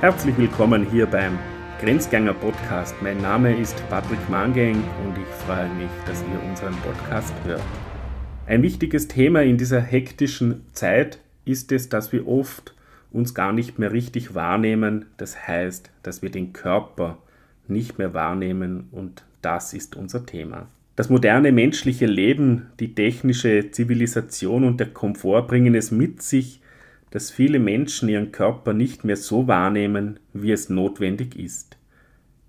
Herzlich willkommen hier beim Grenzgänger Podcast. Mein Name ist Patrick Mangeng und ich freue mich, dass ihr unseren Podcast hört. Ein wichtiges Thema in dieser hektischen Zeit ist es, dass wir oft uns gar nicht mehr richtig wahrnehmen. Das heißt, dass wir den Körper nicht mehr wahrnehmen und das ist unser Thema. Das moderne menschliche Leben, die technische Zivilisation und der Komfort bringen es mit sich, dass viele Menschen ihren Körper nicht mehr so wahrnehmen, wie es notwendig ist,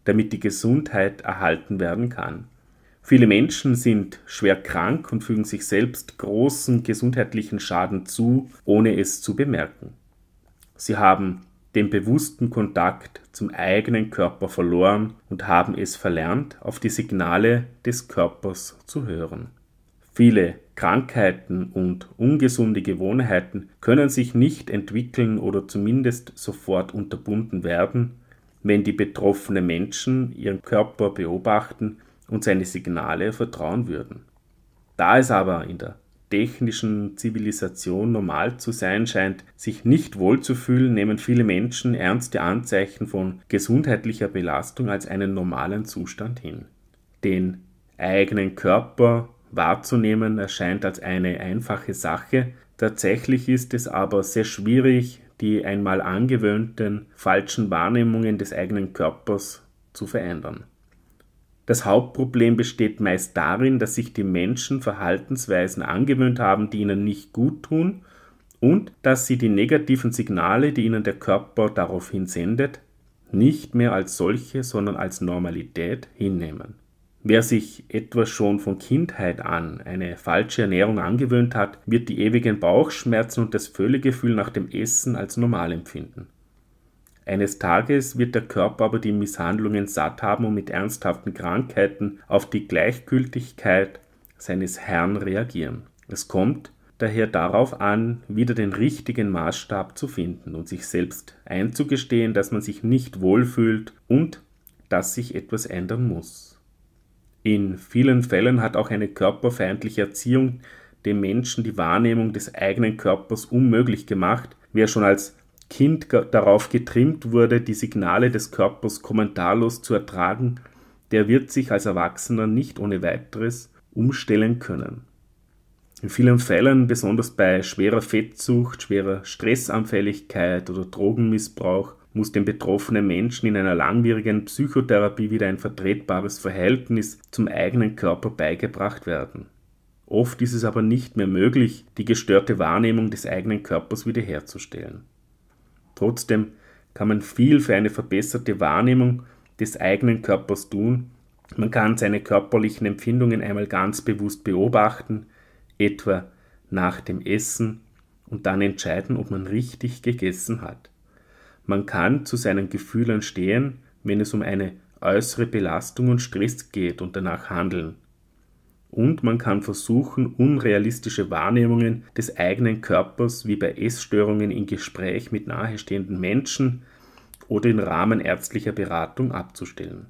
damit die Gesundheit erhalten werden kann. Viele Menschen sind schwer krank und fügen sich selbst großen gesundheitlichen Schaden zu, ohne es zu bemerken. Sie haben den bewussten Kontakt zum eigenen Körper verloren und haben es verlernt, auf die Signale des Körpers zu hören. Viele Krankheiten und ungesunde Gewohnheiten können sich nicht entwickeln oder zumindest sofort unterbunden werden, wenn die betroffenen Menschen ihren Körper beobachten und seine Signale vertrauen würden. Da es aber in der technischen Zivilisation normal zu sein scheint, sich nicht wohlzufühlen, nehmen viele Menschen ernste Anzeichen von gesundheitlicher Belastung als einen normalen Zustand hin. Den eigenen Körper wahrzunehmen erscheint als eine einfache Sache, tatsächlich ist es aber sehr schwierig, die einmal angewöhnten falschen Wahrnehmungen des eigenen Körpers zu verändern. Das Hauptproblem besteht meist darin, dass sich die Menschen Verhaltensweisen angewöhnt haben, die ihnen nicht gut tun und dass sie die negativen Signale, die ihnen der Körper daraufhin sendet, nicht mehr als solche, sondern als Normalität hinnehmen. Wer sich etwa schon von Kindheit an eine falsche Ernährung angewöhnt hat, wird die ewigen Bauchschmerzen und das Völlegefühl nach dem Essen als normal empfinden. Eines Tages wird der Körper aber die Misshandlungen satt haben und mit ernsthaften Krankheiten auf die Gleichgültigkeit seines Herrn reagieren. Es kommt daher darauf an, wieder den richtigen Maßstab zu finden und sich selbst einzugestehen, dass man sich nicht wohlfühlt und dass sich etwas ändern muss. In vielen Fällen hat auch eine körperfeindliche Erziehung dem Menschen die Wahrnehmung des eigenen Körpers unmöglich gemacht. Wer schon als Kind darauf getrimmt wurde, die Signale des Körpers kommentarlos zu ertragen, der wird sich als Erwachsener nicht ohne weiteres umstellen können. In vielen Fällen, besonders bei schwerer Fettsucht, schwerer Stressanfälligkeit oder Drogenmissbrauch, muss dem betroffenen Menschen in einer langwierigen Psychotherapie wieder ein vertretbares Verhältnis zum eigenen Körper beigebracht werden. Oft ist es aber nicht mehr möglich, die gestörte Wahrnehmung des eigenen Körpers wiederherzustellen. Trotzdem kann man viel für eine verbesserte Wahrnehmung des eigenen Körpers tun. Man kann seine körperlichen Empfindungen einmal ganz bewusst beobachten, etwa nach dem Essen, und dann entscheiden, ob man richtig gegessen hat. Man kann zu seinen Gefühlen stehen, wenn es um eine äußere Belastung und Stress geht und danach handeln. Und man kann versuchen, unrealistische Wahrnehmungen des eigenen Körpers wie bei Essstörungen in Gespräch mit nahestehenden Menschen oder im Rahmen ärztlicher Beratung abzustellen.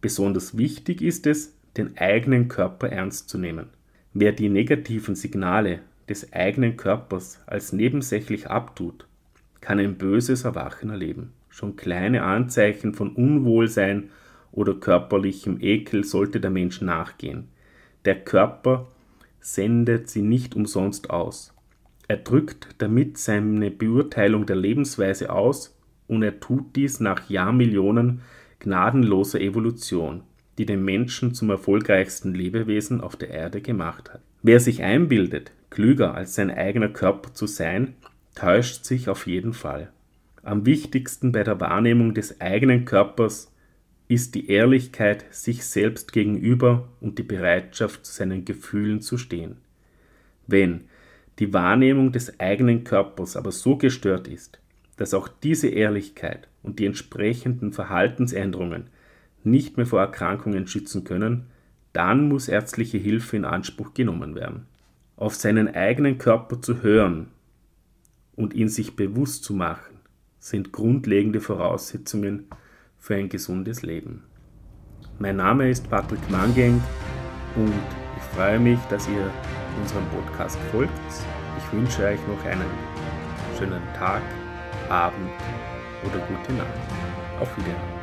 Besonders wichtig ist es, den eigenen Körper ernst zu nehmen. Wer die negativen Signale des eigenen Körpers als nebensächlich abtut kann ein böses Erwachen erleben. Schon kleine Anzeichen von Unwohlsein oder körperlichem Ekel sollte der Mensch nachgehen. Der Körper sendet sie nicht umsonst aus. Er drückt damit seine Beurteilung der Lebensweise aus und er tut dies nach Jahrmillionen gnadenloser Evolution, die den Menschen zum erfolgreichsten Lebewesen auf der Erde gemacht hat. Wer sich einbildet, klüger als sein eigener Körper zu sein, täuscht sich auf jeden Fall. Am wichtigsten bei der Wahrnehmung des eigenen Körpers ist die Ehrlichkeit sich selbst gegenüber und die Bereitschaft, zu seinen Gefühlen zu stehen. Wenn die Wahrnehmung des eigenen Körpers aber so gestört ist, dass auch diese Ehrlichkeit und die entsprechenden Verhaltensänderungen nicht mehr vor Erkrankungen schützen können, dann muss ärztliche Hilfe in Anspruch genommen werden. Auf seinen eigenen Körper zu hören und ihn sich bewusst zu machen, sind grundlegende Voraussetzungen für ein gesundes Leben. Mein Name ist Patrick Mangeng und ich freue mich, dass ihr unserem Podcast folgt. Ich wünsche euch noch einen schönen Tag, Abend oder gute Nacht. Auf Wiedersehen.